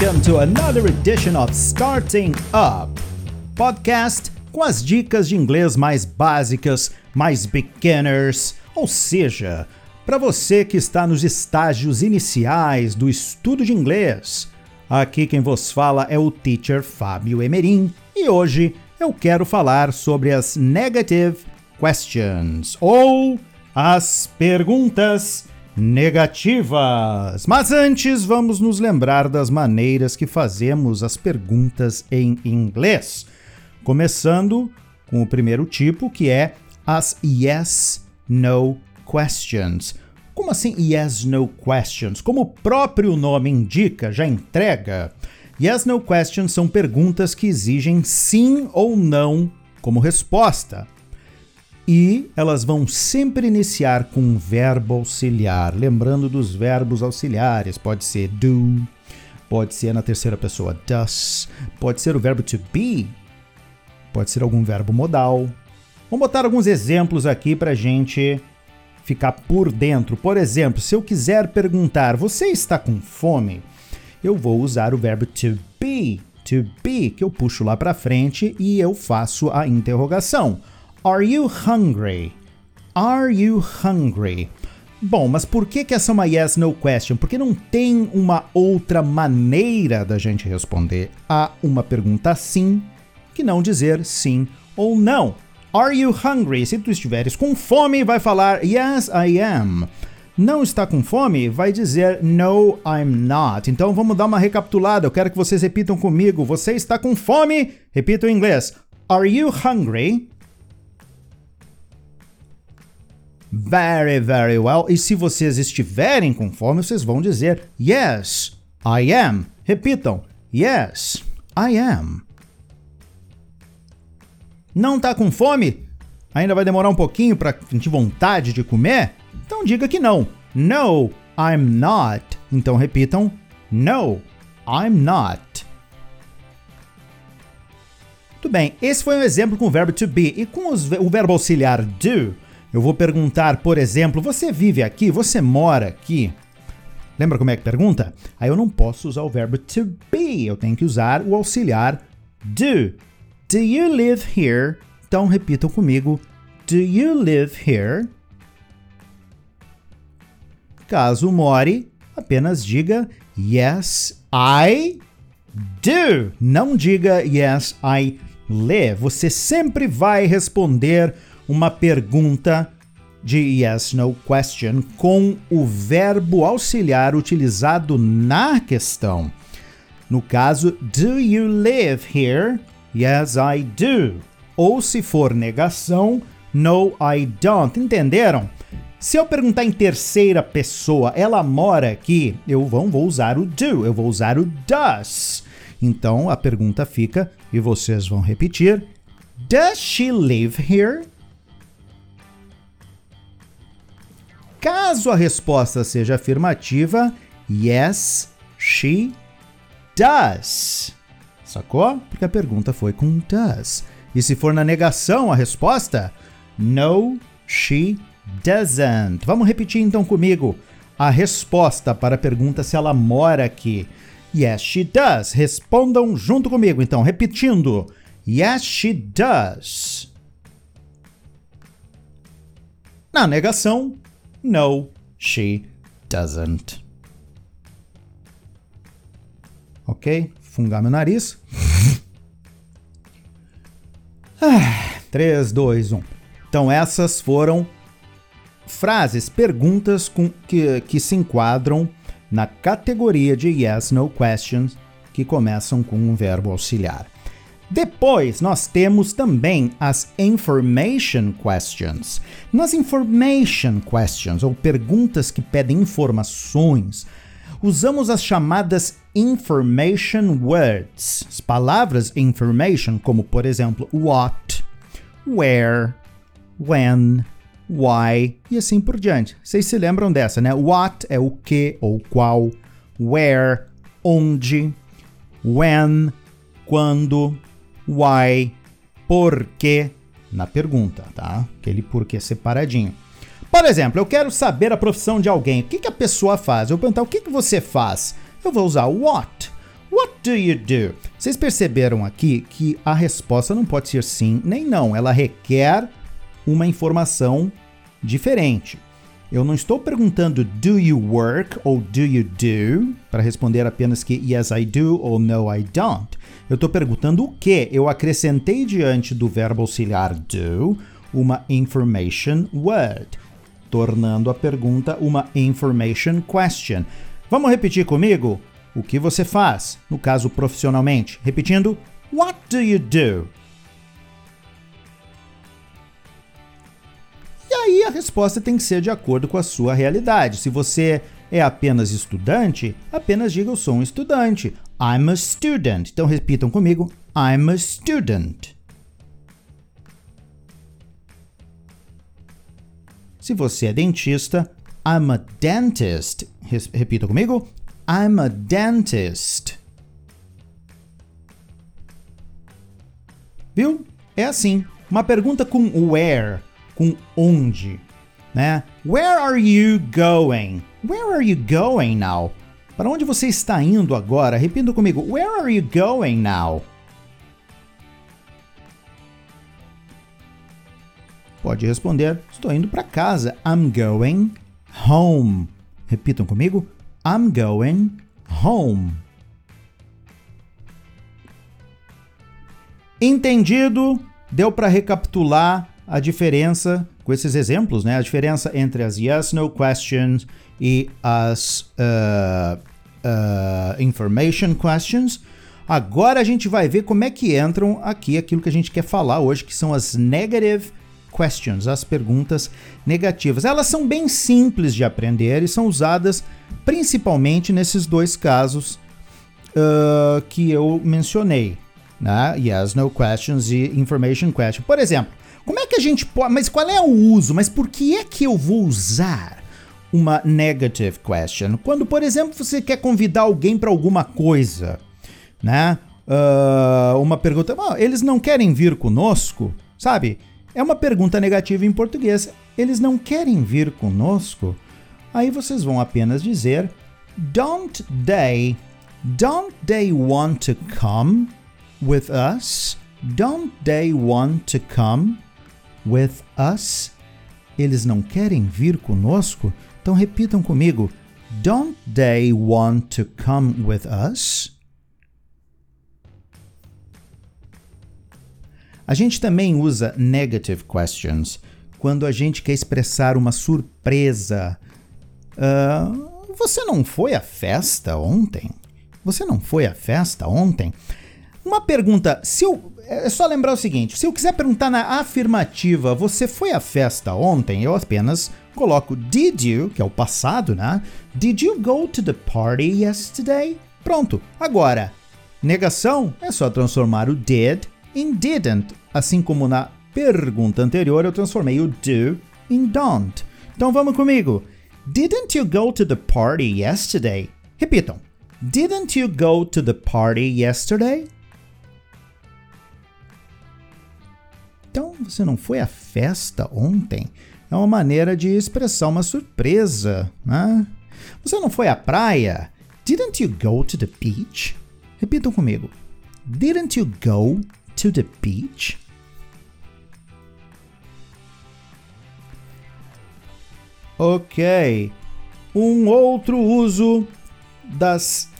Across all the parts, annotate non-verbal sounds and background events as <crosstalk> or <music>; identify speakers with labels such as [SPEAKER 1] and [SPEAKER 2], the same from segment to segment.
[SPEAKER 1] welcome to another edition of Starting Up podcast com as dicas de inglês mais básicas, mais beginners, ou seja, para você que está nos estágios iniciais do estudo de inglês. Aqui quem vos fala é o teacher Fábio Emerim e hoje eu quero falar sobre as negative questions ou as perguntas negativas. Mas antes, vamos nos lembrar das maneiras que fazemos as perguntas em inglês. Começando com o primeiro tipo, que é as yes no questions. Como assim yes no questions? Como o próprio nome indica, já entrega. Yes no questions são perguntas que exigem sim ou não como resposta e elas vão sempre iniciar com um verbo auxiliar. Lembrando dos verbos auxiliares, pode ser do, pode ser na terceira pessoa does, pode ser o verbo to be, pode ser algum verbo modal. Vamos botar alguns exemplos aqui para gente ficar por dentro. Por exemplo, se eu quiser perguntar, você está com fome? Eu vou usar o verbo to be, to be, que eu puxo lá para frente e eu faço a interrogação. Are you hungry? Are you hungry? Bom, mas por que, que essa é uma yes no question? Porque não tem uma outra maneira da gente responder a uma pergunta sim que não dizer sim ou não. Are you hungry? Se tu estiveres com fome, vai falar yes, I am. Não está com fome? Vai dizer no, I'm not. Então vamos dar uma recapitulada. Eu quero que vocês repitam comigo. Você está com fome? Repita em inglês. Are you hungry? Very, very well. E se vocês estiverem com fome, vocês vão dizer Yes, I am. Repitam. Yes, I am. Não tá com fome? Ainda vai demorar um pouquinho para sentir vontade de comer? Então diga que não. No, I'm not. Então repitam. No, I'm not. Muito bem, esse foi um exemplo com o verbo to be. E com os, o verbo auxiliar do, eu vou perguntar, por exemplo, você vive aqui? Você mora aqui? Lembra como é que pergunta? Aí eu não posso usar o verbo to be, eu tenho que usar o auxiliar do. Do you live here? Então repitam comigo. Do you live here? Caso more, apenas diga Yes, I do. Não diga Yes, I live. Você sempre vai responder uma pergunta de yes no question com o verbo auxiliar utilizado na questão. No caso, do you live here? Yes, I do. Ou se for negação, no, I don't. Entenderam? Se eu perguntar em terceira pessoa, ela mora aqui, eu vou, vou usar o do, eu vou usar o does. Então a pergunta fica, e vocês vão repetir: Does she live here? Caso a resposta seja afirmativa, yes, she does. Sacou? Porque a pergunta foi com does. E se for na negação a resposta, no, she doesn't. Vamos repetir então comigo a resposta para a pergunta se ela mora aqui. Yes, she does. Respondam junto comigo, então, repetindo. Yes, she does. Na negação, no, she doesn't. Ok? Fungar meu nariz. <laughs> ah, 3, 2, 1. Então, essas foram frases, perguntas com, que, que se enquadram na categoria de yes, no questions que começam com um verbo auxiliar. Depois, nós temos também as information questions. Nas information questions, ou perguntas que pedem informações, usamos as chamadas information words, as palavras information, como por exemplo what, where, when, why e assim por diante. Vocês se lembram dessa, né? What é o que ou qual, where, onde, when, quando, why, porquê na pergunta, tá? Aquele porquê separadinho. Por exemplo, eu quero saber a profissão de alguém. O que, que a pessoa faz? Eu vou perguntar o que, que você faz. Eu vou usar what. What do you do? Vocês perceberam aqui que a resposta não pode ser sim nem não, ela requer uma informação diferente. Eu não estou perguntando do you work ou do you do para responder apenas que yes I do ou no I don't. Eu estou perguntando o que. Eu acrescentei diante do verbo auxiliar do uma information word, tornando a pergunta uma information question. Vamos repetir comigo? O que você faz? No caso profissionalmente. Repetindo: What do you do? Aí a resposta tem que ser de acordo com a sua realidade. Se você é apenas estudante, apenas diga eu sou um estudante. I'm a student. Então repitam comigo: I'm a student. Se você é dentista, I'm a dentist. Repita comigo: I'm a dentist. Viu? É assim. Uma pergunta com where com onde, né? Where are you going? Where are you going now? Para onde você está indo agora? Repita comigo. Where are you going now? Pode responder. Estou indo para casa. I'm going home. Repitam comigo. I'm going home. Entendido? Deu para recapitular a diferença com esses exemplos, né? A diferença entre as yes no questions e as uh, uh, information questions. Agora a gente vai ver como é que entram aqui aquilo que a gente quer falar hoje, que são as negative questions, as perguntas negativas. Elas são bem simples de aprender e são usadas principalmente nesses dois casos uh, que eu mencionei, né? Yes, no questions e information question. Por exemplo, como é que a gente pode. Mas qual é o uso? Mas por que é que eu vou usar uma negative question? Quando, por exemplo, você quer convidar alguém para alguma coisa, né? Uh, uma pergunta. Eles não querem vir conosco? Sabe? É uma pergunta negativa em português. Eles não querem vir conosco? Aí vocês vão apenas dizer: Don't they? Don't they want to come with us? Don't they want to come with us? Eles não querem vir conosco? Então repitam comigo. Don't they want to come with us? A gente também usa negative questions quando a gente quer expressar uma surpresa. Uh, você não foi à festa ontem? Você não foi à festa ontem? Uma pergunta, se eu é só lembrar o seguinte: se eu quiser perguntar na afirmativa, você foi à festa ontem? Eu apenas coloco did you, que é o passado, né? Did you go to the party yesterday? Pronto. Agora, negação é só transformar o did em didn't, assim como na pergunta anterior eu transformei o do em don't. Então vamos comigo. Didn't you go to the party yesterday? Repitam. Didn't you go to the party yesterday? Então, você não foi à festa ontem? É uma maneira de expressar uma surpresa, né? Você não foi à praia? Didn't you go to the beach? Repitam comigo. Didn't you go to the beach? Ok. Um outro uso das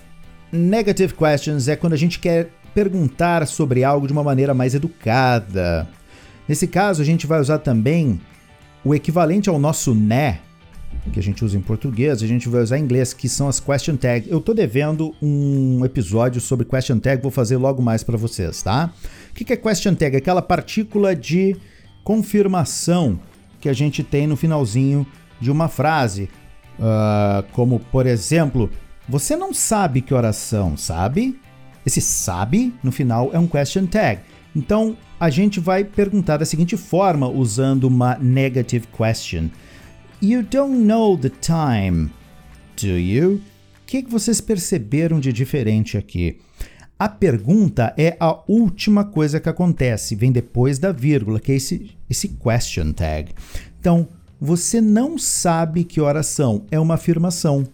[SPEAKER 1] negative questions é quando a gente quer perguntar sobre algo de uma maneira mais educada. Nesse caso, a gente vai usar também o equivalente ao nosso né, que a gente usa em português, a gente vai usar em inglês, que são as question tags. Eu tô devendo um episódio sobre question tag, vou fazer logo mais para vocês, tá? O que é question tag? Aquela partícula de confirmação que a gente tem no finalzinho de uma frase, uh, como por exemplo, você não sabe que oração, sabe? Esse sabe no final é um question tag. Então, a gente vai perguntar da seguinte forma, usando uma negative question. You don't know the time, do you? O que, que vocês perceberam de diferente aqui? A pergunta é a última coisa que acontece, vem depois da vírgula, que é esse, esse question tag. Então, você não sabe que horas são, é uma afirmação.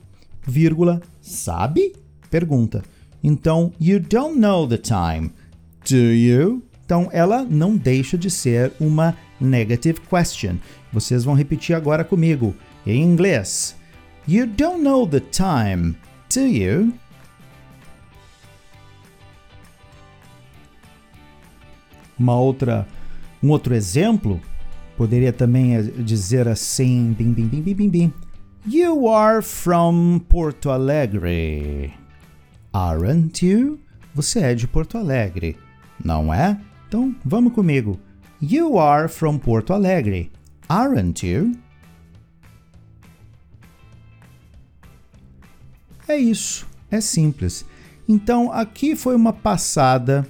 [SPEAKER 1] Vírgula, sabe? Pergunta. Então, you don't know the time. Do you? Então, ela não deixa de ser uma negative question. Vocês vão repetir agora comigo, em inglês. You don't know the time, do you? Uma outra, um outro exemplo poderia também dizer assim, bim, bim, bim, bim, bim, bim. You are from Porto Alegre. Aren't you? Você é de Porto Alegre, não é? Então, vamos comigo. You are from Porto Alegre, aren't you? É isso, é simples. Então, aqui foi uma passada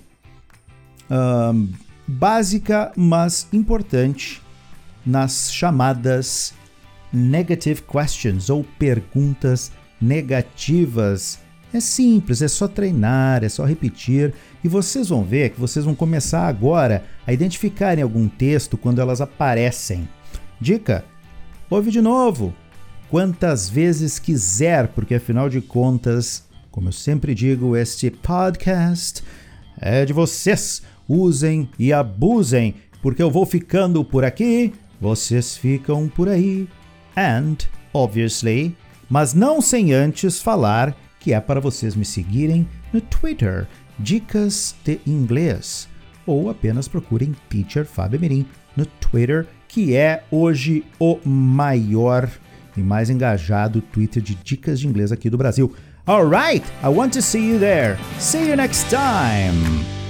[SPEAKER 1] básica, mas importante nas chamadas negative questions ou perguntas negativas. É simples, é só treinar, é só repetir e vocês vão ver que vocês vão começar agora a identificar em algum texto quando elas aparecem. Dica: ouve de novo, quantas vezes quiser, porque afinal de contas, como eu sempre digo, este podcast é de vocês usem e abusem, porque eu vou ficando por aqui, vocês ficam por aí. And, obviously, mas não sem antes falar que é para vocês me seguirem no Twitter, Dicas de Inglês, ou apenas procurem Teacher Fábio Mirim no Twitter, que é hoje o maior e mais engajado Twitter de dicas de inglês aqui do Brasil. Alright, I want to see you there. See you next time.